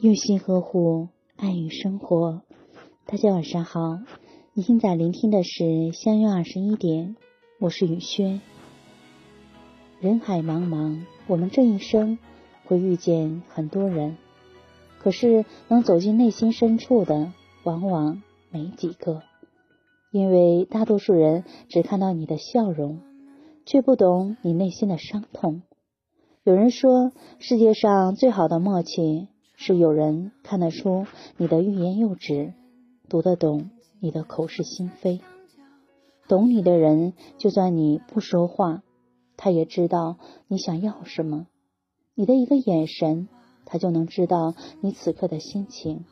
用心呵护，爱与生活。大家晚上好，你现在聆听的是相约二十一点，我是雨轩。人海茫茫，我们这一生会遇见很多人，可是能走进内心深处的，往往没几个。因为大多数人只看到你的笑容，却不懂你内心的伤痛。有人说，世界上最好的默契。是有人看得出你的欲言又止，读得懂你的口是心非。懂你的人，就算你不说话，他也知道你想要什么。你的一个眼神，他就能知道你此刻的心情。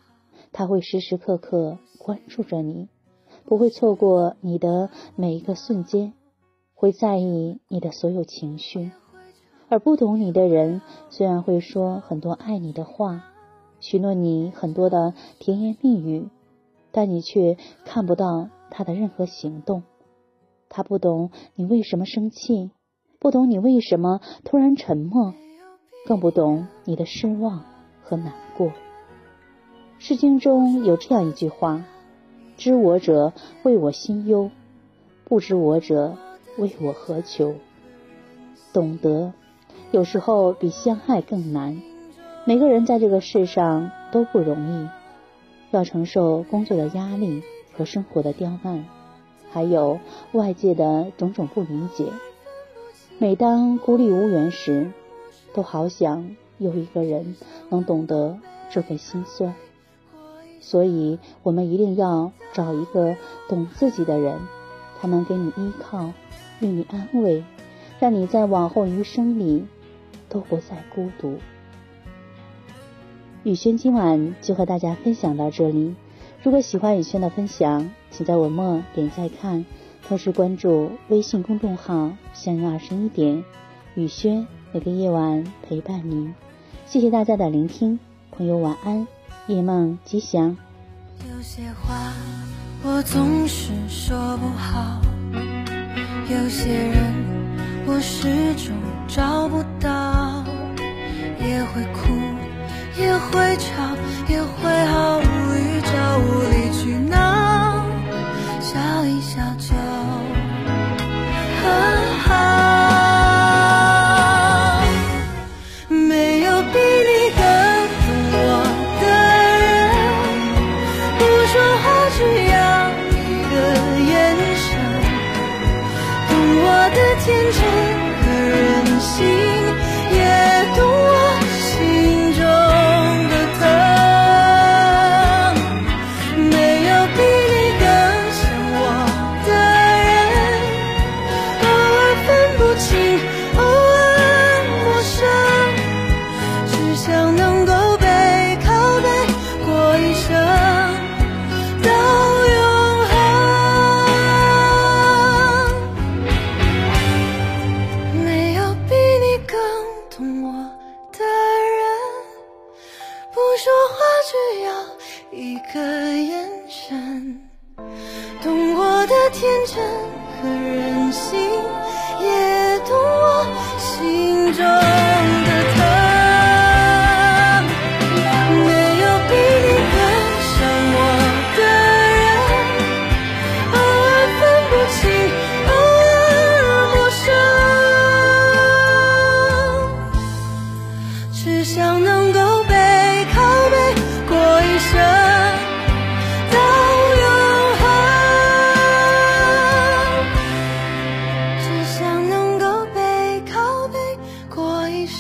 他会时时刻刻关注着你，不会错过你的每一个瞬间，会在意你的所有情绪。而不懂你的人，虽然会说很多爱你的话。许诺你很多的甜言蜜语，但你却看不到他的任何行动。他不懂你为什么生气，不懂你为什么突然沉默，更不懂你的失望和难过。诗经中有这样一句话：“知我者，为我心忧；不知我者，为我何求？”懂得，有时候比相爱更难。每个人在这个世上都不容易，要承受工作的压力和生活的刁难，还有外界的种种不理解。每当孤立无援时，都好想有一个人能懂得这份心酸。所以，我们一定要找一个懂自己的人，他能给你依靠，与你安慰，让你在往后余生里都不再孤独。雨轩今晚就和大家分享到这里。如果喜欢雨轩的分享，请在文末点再看，同时关注微信公众号“相约二十一点”，雨轩每个夜晚陪伴您。谢谢大家的聆听，朋友晚安，夜梦吉祥。有些话我总是说不好，有些人我始终找不到，也会哭。会吵，也会毫无预兆，无理取闹，笑一笑就很好。没有比你更懂我的人，不说话，只要一个眼神，懂我的天真和任性，说话只要一个眼神，懂我的天真和任性。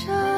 这。